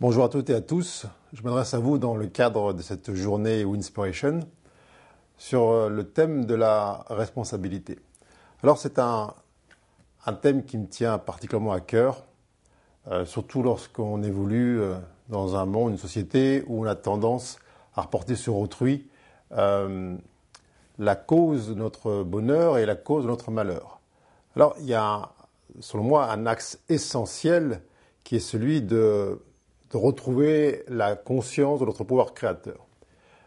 Bonjour à toutes et à tous. Je m'adresse à vous dans le cadre de cette journée Winspiration sur euh, le thème de la responsabilité. Alors c'est un, thème qui me tient particulièrement à cœur, euh, surtout lorsqu'on évolue euh, dans un monde, une société où on a tendance à reporter sur autrui la cause de notre bonheur et la cause de notre malheur. Alors il y a, selon moi, un axe essentiel qui est celui de de retrouver la conscience de notre pouvoir créateur.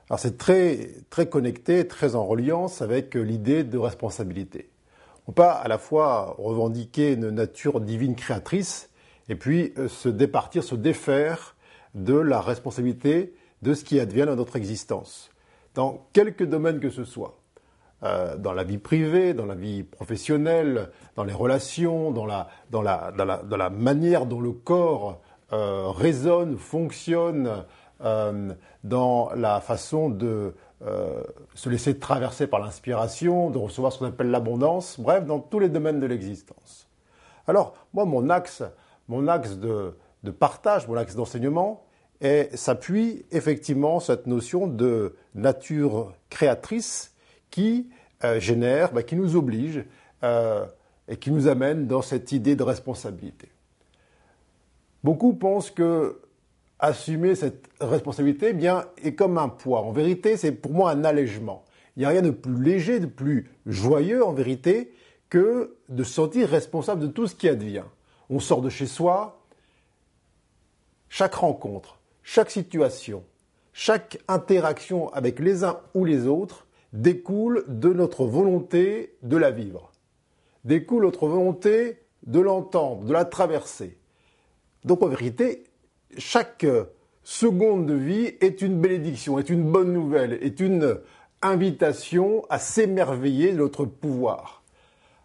Alors c'est très, très connecté, très en reliance avec l'idée de responsabilité. On peut à la fois revendiquer une nature divine créatrice et puis euh, se départir, se défaire de la responsabilité de ce qui advient dans notre existence, dans quelque domaine que ce soit. Euh, dans la vie privée, dans la vie professionnelle, dans les relations, dans la, dans la, dans la, dans la manière dont le corps euh, résonne, fonctionne euh, dans la façon de euh, se laisser traverser par l'inspiration, de recevoir ce qu'on appelle l'abondance, bref, dans tous les domaines de l'existence. Alors, moi, mon axe, mon axe de, partage, mon axe d'enseignement, s'appuie effectivement sur cette notion de nature créatrice qui génère, bah, qui nous oblige et qui nous amène dans cette idée de responsabilité. Beaucoup pensent que assumer cette responsabilité eh est comme un poids. En vérité, c'est pour moi un allègement. Il n'y a rien de plus léger, de plus joyeux en vérité que de se sentir responsable de tout ce qui advient. On sort de chez soi, chaque rencontre, chaque situation, chaque interaction avec les uns ou les autres découle de notre volonté de la vivre, découle notre volonté de l'entendre, de la traverser. Donc en vérité, chaque seconde de vie est une bénédiction, est une bonne nouvelle, est une invitation à s'émerveiller de notre pouvoir.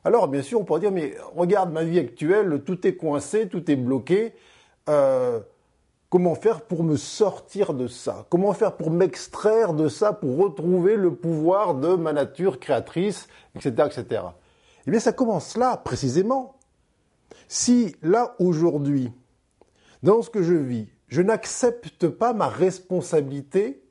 Alors bien sûr, on pourrait dire, mais regarde ma vie actuelle, tout est coincé, tout est bloqué. Euh, comment faire pour me sortir de ça? Comment faire pour m'extraire de ça, pour retrouver le pouvoir de ma nature créatrice, etc., etc. Eh bien, ça commence là, précisément. Si là, aujourd'hui, dans ce que je vis, je n'accepte pas ma responsabilité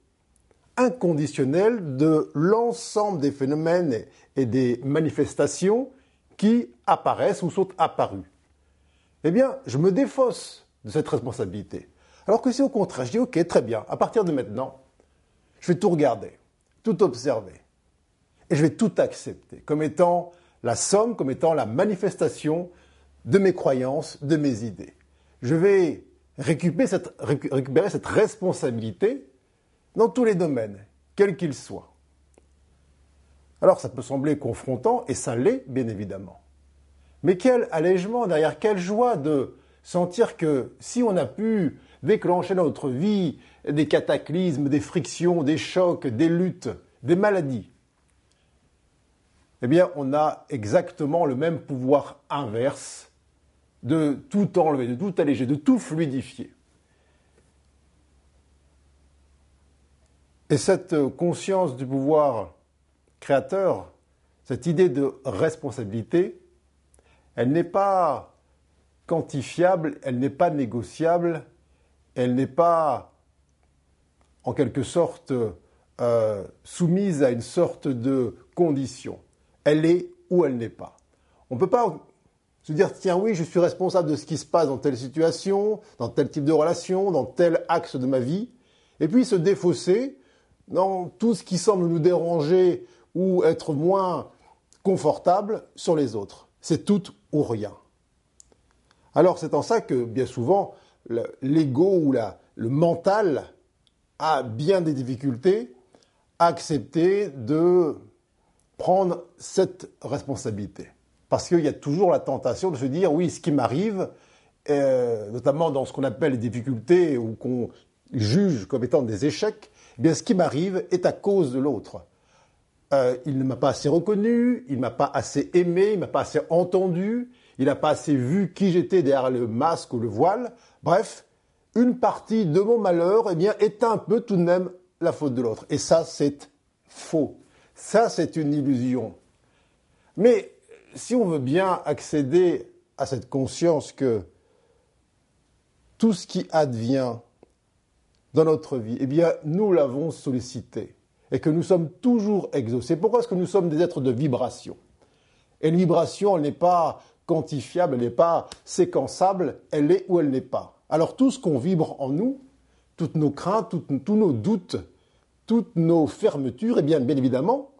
inconditionnelle de l'ensemble des phénomènes et des manifestations qui apparaissent ou sont apparues. Eh bien, je me défausse de cette responsabilité. Alors que si au contraire, je dis, OK, très bien, à partir de maintenant, je vais tout regarder, tout observer, et je vais tout accepter comme étant la somme, comme étant la manifestation de mes croyances, de mes idées je vais récupérer cette, responsabilité dans tous les domaines, quels qu'ils soient. Alors ça peut sembler confrontant, et ça l'est bien évidemment. Mais quel allègement derrière, quelle joie de sentir que si on a pu déclencher dans notre vie des cataclysmes, des frictions, des chocs, des luttes, des maladies, eh bien on a exactement le même pouvoir inverse de tout enlever, de tout alléger, de tout fluidifier. Et cette conscience du pouvoir créateur, cette idée de responsabilité, elle n'est pas quantifiable, elle n'est pas négociable, elle n'est pas en quelque sorte euh, soumise à une sorte de condition. Elle est ou elle n'est pas. On ne peut pas se dire, tiens, oui, je suis responsable de ce qui se passe dans telle situation, dans tel type de relation, dans tel axe de ma vie, et puis se défausser dans tout ce qui semble nous déranger ou être moins confortable sur les autres. C'est tout ou rien. Alors c'est en ça que bien souvent l'ego ou le mental a bien des difficultés à accepter de prendre cette responsabilité. Parce qu'il y a toujours la tentation de se dire, oui, ce qui m'arrive, euh, notamment dans ce qu'on appelle les difficultés ou qu'on juge comme étant des échecs, eh bien, ce qui m'arrive est à cause de l'autre. Euh, il ne m'a pas assez reconnu, il ne m'a pas assez aimé, il ne m'a pas assez entendu, il n'a pas assez vu qui j'étais derrière le masque ou le voile. Bref, une partie de mon malheur eh bien, est un peu tout de même la faute de l'autre. Et ça, c'est faux. Ça, c'est une illusion. Mais si on veut bien accéder à cette conscience que tout ce qui advient dans notre vie, eh nous l'avons sollicité et que nous sommes toujours exaucés. Pourquoi est-ce que nous sommes des êtres de vibration? Et une vibration, elle n'est pas quantifiable, elle n'est pas séquençable, elle est ou elle n'est pas. Alors tout ce qu'on vibre en nous, toutes nos craintes, tous nos doutes, toutes nos fermetures, eh bien, bien évidemment,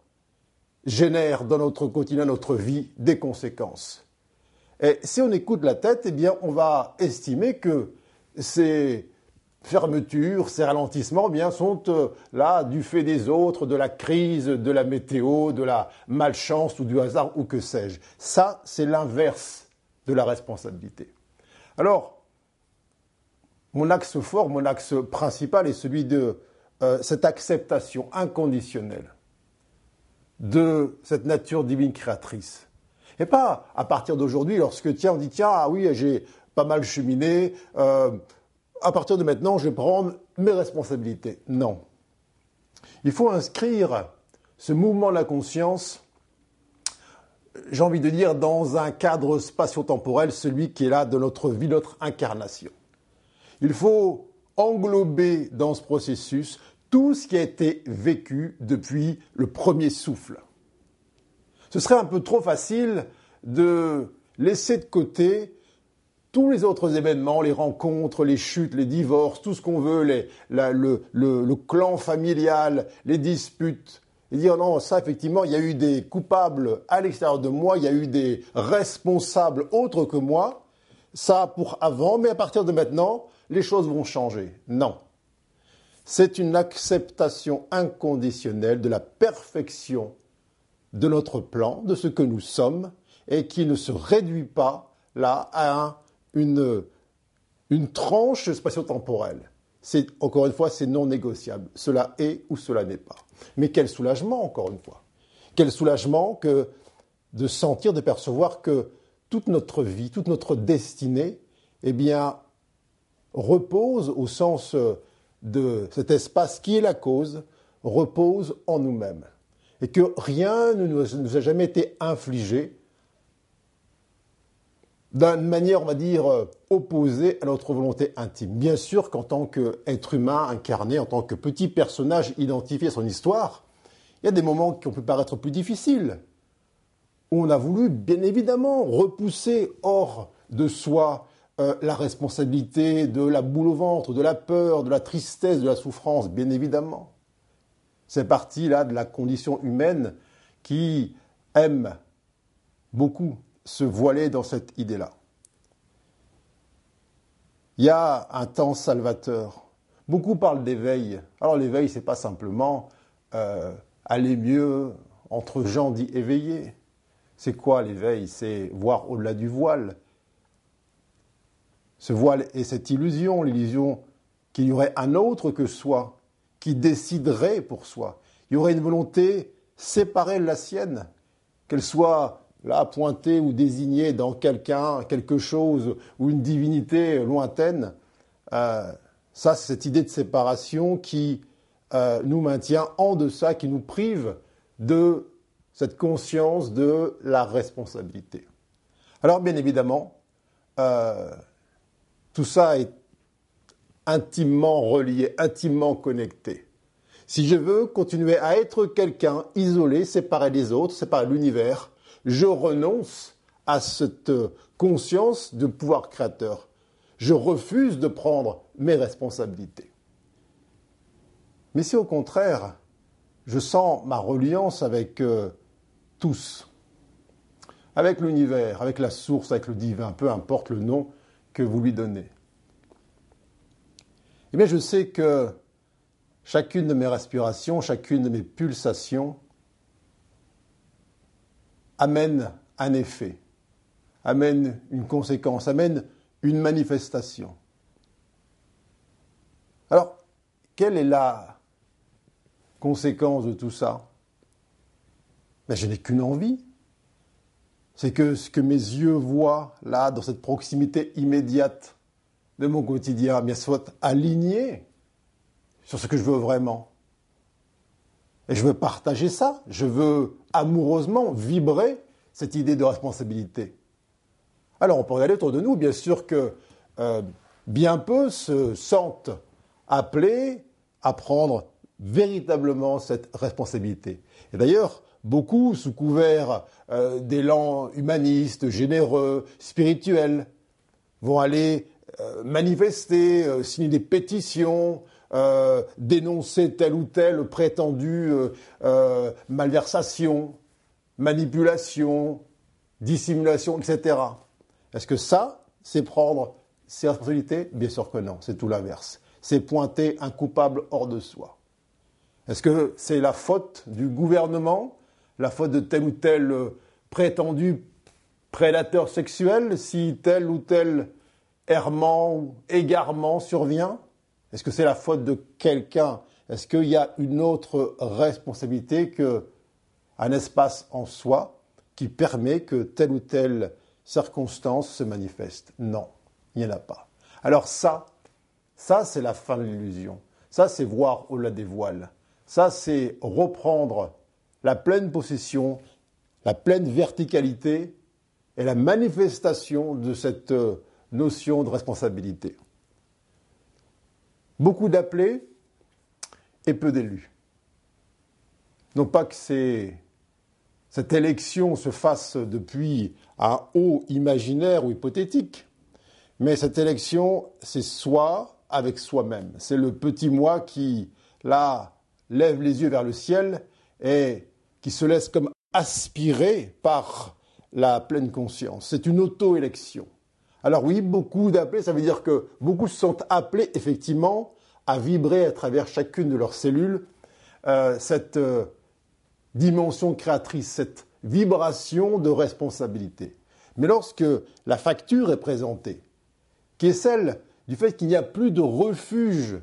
génèrent dans notre quotidien, notre vie, des conséquences. Et si on écoute la tête, eh bien, on va estimer que ces fermetures, ces ralentissements, eh bien, sont euh, là du fait des autres, de la crise, de la météo, de la malchance ou du hasard ou que sais-je. Ça, c'est l'inverse de la responsabilité. Alors, mon axe fort, mon axe principal est celui de euh, cette acceptation inconditionnelle de cette nature divine créatrice. Et pas à partir d'aujourd'hui, lorsque tiens, on dit tiens, ah oui, j'ai pas mal cheminé, euh, à partir de maintenant, je vais prendre mes responsabilités. Non. Il faut inscrire ce mouvement de la conscience, j'ai envie de dire, dans un cadre spatio-temporel, celui qui est là de notre vie, notre incarnation. Il faut englober dans ce processus tout ce qui a été vécu depuis le premier souffle. Ce serait un peu trop facile de laisser de côté tous les autres événements, les rencontres, les chutes, les divorces, tout ce qu'on veut, le, clan familial, les disputes, et dire non, ça effectivement, il y a eu des coupables à l'extérieur de moi, il y a eu des responsables autres que moi, ça pour avant, mais à partir de maintenant, les choses vont changer. Non. C'est une acceptation inconditionnelle de la perfection de notre plan, de ce que nous sommes, et qui ne se réduit pas là à une, une tranche spatio-temporelle. C'est, encore une fois, c'est non négociable. Cela est ou cela n'est pas. Mais quel soulagement, encore une fois. Quel soulagement que de sentir, de percevoir que toute notre vie, toute notre destinée, eh bien, repose au sens de cet espace qui est la cause, repose en nous-mêmes. Et que rien ne nous a jamais été infligé d'une manière, on va dire, opposée à notre volonté intime. Bien sûr qu'en tant qu'être humain incarné, en tant que petit personnage identifié à son histoire, il y a des moments qui ont pu paraître plus difficiles, où on a voulu, bien évidemment, repousser hors de soi euh, la responsabilité de la boule au ventre, de la peur, de la tristesse, de la souffrance, bien évidemment. C'est partie là de la condition humaine qui aime beaucoup se voiler dans cette idée-là. Il y a un temps salvateur. Beaucoup parlent d'éveil. Alors l'éveil, c'est pas simplement euh, aller mieux entre gens dits éveillés. C'est quoi l'éveil? C'est voir au-delà du voile, ce voile et cette illusion, l'illusion qu'il y aurait un autre que soi, qui déciderait pour soi. Il y aurait une volonté séparée de la sienne, qu'elle soit là pointée ou désignée dans quelqu'un, quelque chose ou une divinité lointaine. Euh, ça, c'est cette idée de séparation qui euh, nous maintient en deçà, qui nous prive de cette conscience de la responsabilité. Alors, bien évidemment, euh, tout ça est intimement relié, intimement connecté. Si je veux continuer à être quelqu'un isolé, séparé des autres, séparé de l'univers, je renonce à cette conscience de pouvoir créateur. Je refuse de prendre mes responsabilités. Mais si au contraire, je sens ma reliance avec euh, tous, avec l'univers, avec la source, avec le divin, peu importe le nom que vous lui donnez. Eh bien, je sais que chacune de mes respirations, chacune de mes pulsations amène un effet, amène une conséquence, amène une manifestation. Alors, quelle est la conséquence de tout ça? Ben, Je n'ai qu'une envie, c'est que ce que mes yeux voient là, dans cette proximité immédiate de mon quotidien, bien soit aligné sur ce que je veux vraiment. Et je veux partager ça, je veux amoureusement vibrer cette idée de responsabilité. Alors on peut regarder autour de nous, bien sûr que euh, bien peu se sentent appelés à prendre véritablement cette responsabilité. Et d'ailleurs, beaucoup, sous couvert euh, d'élan humaniste, généreux, spirituel, vont aller euh, manifester, euh, signer des pétitions, dénoncer telle ou telle prétendue malversation, manipulation, dissimulation, etc. Est-ce que ça, c'est prendre ses responsabilités? Bien sûr que non, c'est tout l'inverse. C'est pointer un coupable hors de soi. Est-ce que c'est la faute du gouvernement, la faute de tel ou tel euh, prétendu prédateur sexuel si tel ou tel errement ou égarement survient? Est-ce que c'est la faute de quelqu'un? Est-ce qu'il y a une autre responsabilité qu'un espace en soi qui permet que telle ou telle circonstance se manifeste? Non, il n'y en a pas. Alors ça, ça c'est la fin de l'illusion. Ça c'est voir au-delà des voiles. Ça, c'est reprendre la pleine possession, la pleine verticalité et la manifestation de cette euh, notion de responsabilité. Beaucoup d'appelés et peu d'élus. Non pas que cette élection se fasse depuis un haut imaginaire ou hypothétique, mais cette élection, c'est soi avec soi-même. C'est le petit moi qui, là, lève les yeux vers le ciel et qui se laisse comme aspirer par la pleine conscience. C'est une auto-élection. Alors oui, beaucoup d'appelés, ça veut dire que beaucoup se sont appelés effectivement à vibrer à travers chacune de leurs cellules euh, cette euh, dimension créatrice, cette vibration de responsabilité. Mais lorsque la facture est présentée, qui est celle du fait qu'il n'y a plus de refuge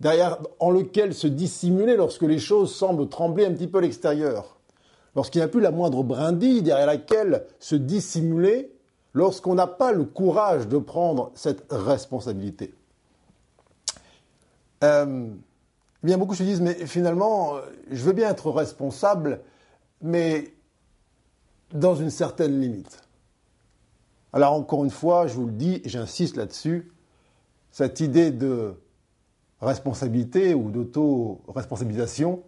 derrière, en lequel se dissimuler lorsque les choses semblent trembler un petit peu à l'extérieur. Lorsqu'il n'y a plus la moindre brindille derrière laquelle se dissimuler, lorsqu'on n'a pas le courage de prendre cette responsabilité. Euh, bien beaucoup se disent, mais finalement, je veux bien être responsable, mais dans une certaine limite. Alors encore une fois, je vous le dis, j'insiste là-dessus, cette idée de responsabilité ou d'auto-responsabilisation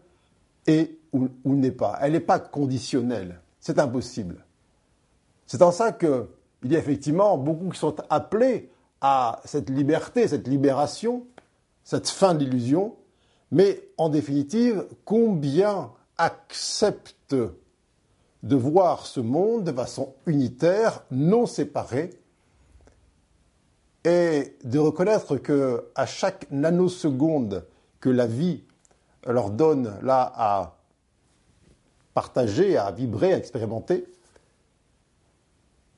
est ou, n'est pas. Elle n'est pas conditionnelle. C'est impossible. C'est en ça qu'il y a effectivement beaucoup qui sont appelés à cette liberté, cette libération, cette fin de l'illusion, mais en définitive, combien acceptent de voir ce monde de façon unitaire, non séparée, et de reconnaître que à chaque nanoseconde que la vie leur donne là à partager, à vibrer, à expérimenter,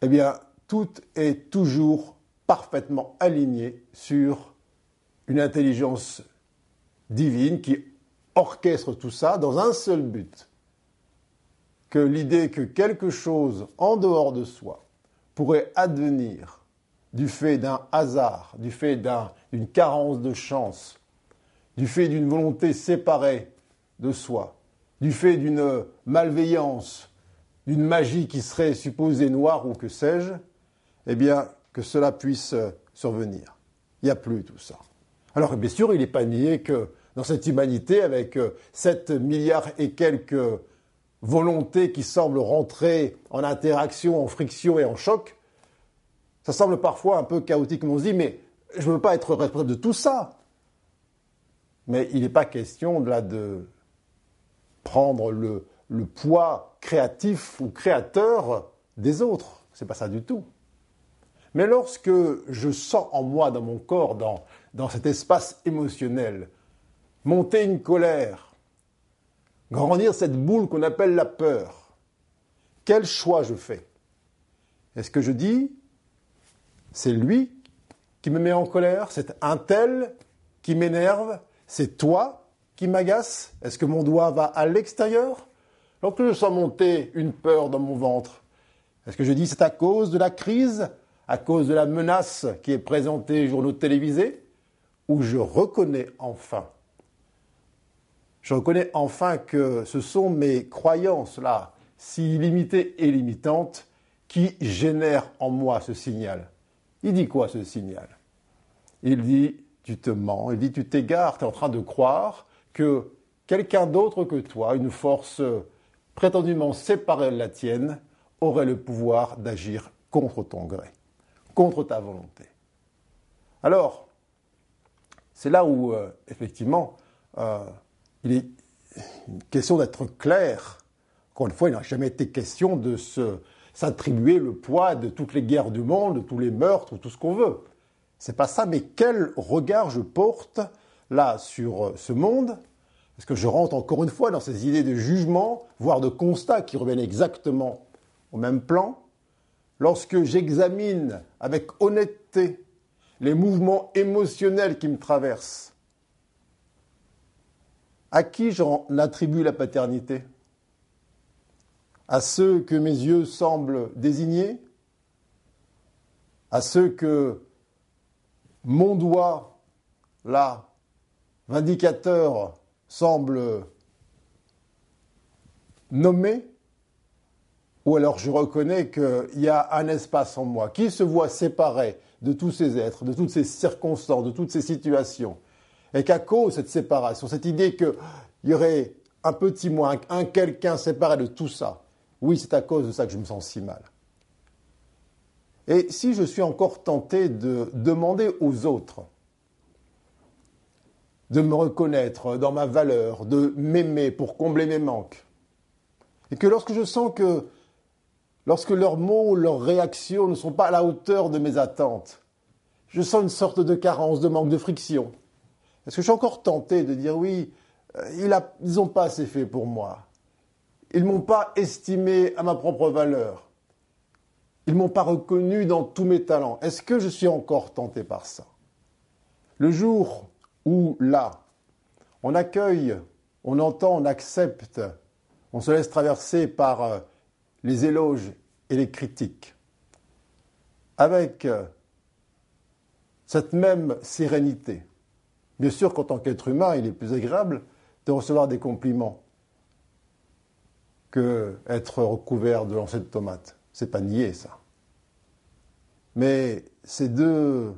eh bien, tout est toujours parfaitement aligné sur une intelligence divine qui orchestre tout ça dans un seul but, que l'idée que quelque chose en dehors de soi pourrait advenir du fait d'un hasard, du fait d'une carence de chance, du fait d'une volonté séparée de soi, du fait d'une malveillance, d'une magie qui serait supposée noire ou que sais-je, eh bien, que cela puisse survenir. Il n'y a plus tout ça. Alors, bien sûr, il n'est pas nié que dans cette humanité, avec 7 milliards et quelques volontés qui semblent rentrer en interaction, en friction et en choc, ça semble parfois un peu chaotique, mais on se dit, mais je ne veux pas être responsable de tout ça. Mais il n'est pas question là de prendre le, le poids créatif ou créateur des autres. C'est pas ça du tout. Mais lorsque je sens en moi, dans mon corps, dans, dans cet espace émotionnel, monter une colère, grandir cette boule qu'on appelle la peur, quel choix je fais? Est-ce que je dis c'est lui qui me met en colère, c'est un tel qui m'énerve, c'est toi qui m'agace. Est-ce que mon doigt va à l'extérieur? Lorsque je sens monter une peur dans mon ventre, est-ce que je dis c'est à cause de la crise, à cause de la menace qui est présentée aux journaux télévisés, ou je reconnais enfin je reconnais enfin que ce sont mes croyances là, si limitées et limitantes, qui génèrent en moi ce signal? Il dit quoi ce signal? Il dit, tu te mens, il dit, tu t'égares, tu es en train de croire que quelqu'un d'autre que toi, une force prétendument séparée de la tienne, aurait le pouvoir d'agir contre ton gré, contre ta volonté. Alors, c'est là où, euh, effectivement, euh, il est question d'être clair. Encore une fois, il n'a jamais été question de s'attribuer le poids de toutes les guerres du monde, de tous les meurtres, tout ce qu'on veut. C'est pas ça, mais quel regard je porte là sur euh, ce monde? Est-ce que je rentre encore une fois dans ces idées de jugement, voire de constat qui reviennent exactement au même plan? Lorsque j'examine avec honnêteté les mouvements émotionnels qui me traversent, à qui j'en attribue la paternité? À ceux que mes yeux semblent désigner À ceux que mon doigt, là, vindicateur, semble nommer Ou alors je reconnais qu'il y a un espace en moi qui se voit séparé de tous ces êtres, de toutes ces circonstances, de toutes ces situations. Et qu'à cause de cette séparation, cette idée qu'il y aurait un petit moi, un quelqu'un séparé de tout ça, oui, c'est à cause de ça que je me sens si mal. Et si je suis encore tenté de demander aux autres de me reconnaître dans ma valeur, de m'aimer pour combler mes manques, et que lorsque je sens que lorsque leurs mots, leurs réactions ne sont pas à la hauteur de mes attentes, je sens une sorte de carence, de manque de friction. Est-ce que je suis encore tenté de dire oui, euh, ils n'ont pas assez fait pour moi? Ils ne m'ont pas estimé à ma propre valeur. Ils ne m'ont pas reconnu dans tous mes talents. Est-ce que je suis encore tenté par ça? Le jour où là, on accueille, on entend, on accepte, on se laisse traverser par euh, les éloges et les critiques, avec euh, cette même sérénité. Bien sûr qu'en tant qu'être humain, il est plus agréable de recevoir des compliments que être recouvert de lancers de tomates. C'est pas nier ça. Mais ces deux,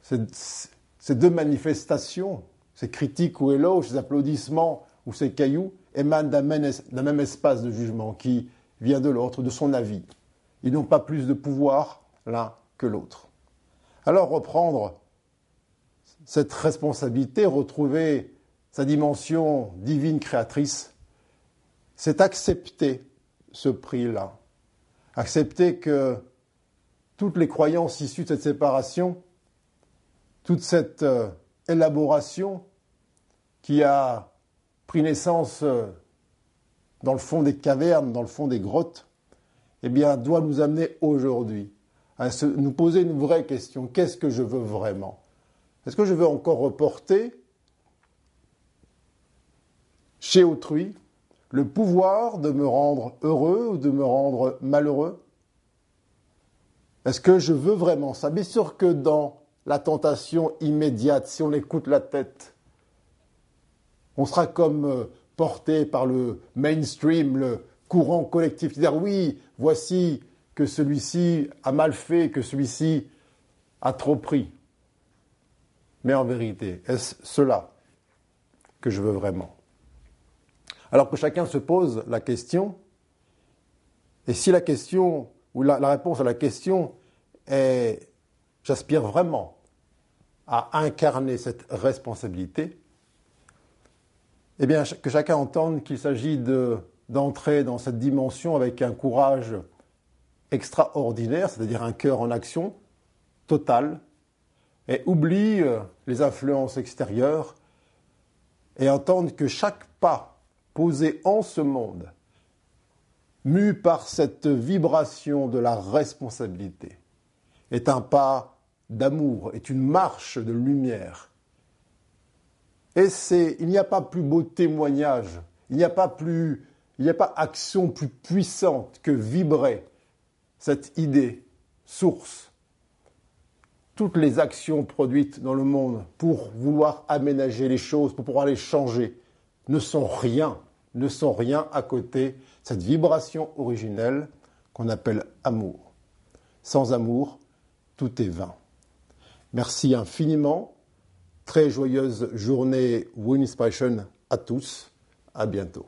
ces deux manifestations, ces critiques ou éloges, ces applaudissements ou ces cailloux, émanent d'un même espace de jugement qui vient de l'autre, de son avis. Ils n'ont pas plus de pouvoir l'un que l'autre. Alors reprendre cette responsabilité, retrouver sa dimension divine créatrice, c'est accepter ce prix-là. Accepter que toutes les croyances issues de cette séparation, toute cette euh, élaboration qui a pris naissance euh, dans le fond des cavernes, dans le fond des grottes, eh bien, doit nous amener aujourd'hui à nous poser une vraie question. Qu'est-ce que je veux vraiment? Est-ce que je veux encore reporter chez autrui le pouvoir de me rendre heureux ou de me rendre malheureux? Est-ce que je veux vraiment ça? Bien sûr que dans la tentation immédiate, si on écoute la tête, on sera comme euh, porté par le mainstream, le courant collectif, dire oui, voici que celui-ci a mal fait, que celui-ci a trop pris. Mais en vérité, est-ce cela que je veux vraiment? Alors que chacun se pose la question, et si la question, ou la, réponse à la question est j'aspire vraiment à incarner cette responsabilité, eh bien, que chacun entende qu'il s'agit d'entrer dans cette dimension avec un courage extraordinaire, c'est-à-dire un cœur en action total, et oublie euh, les influences extérieures et entende que chaque pas posé en ce monde, mu par cette vibration de la responsabilité, est un pas d'amour, est une marche de lumière. Et c'est, il n'y a pas plus beau témoignage, il n'y a pas plus, il n'y a pas action plus puissante que vibrer cette idée, source, toutes les actions produites dans le monde pour vouloir aménager les choses, pour pouvoir les changer, ne sont rien, ne sont rien à côté cette vibration originelle qu'on appelle amour. Sans amour, tout est vain. Merci infiniment. Très joyeuse journée Win Inspiration à tous. À bientôt.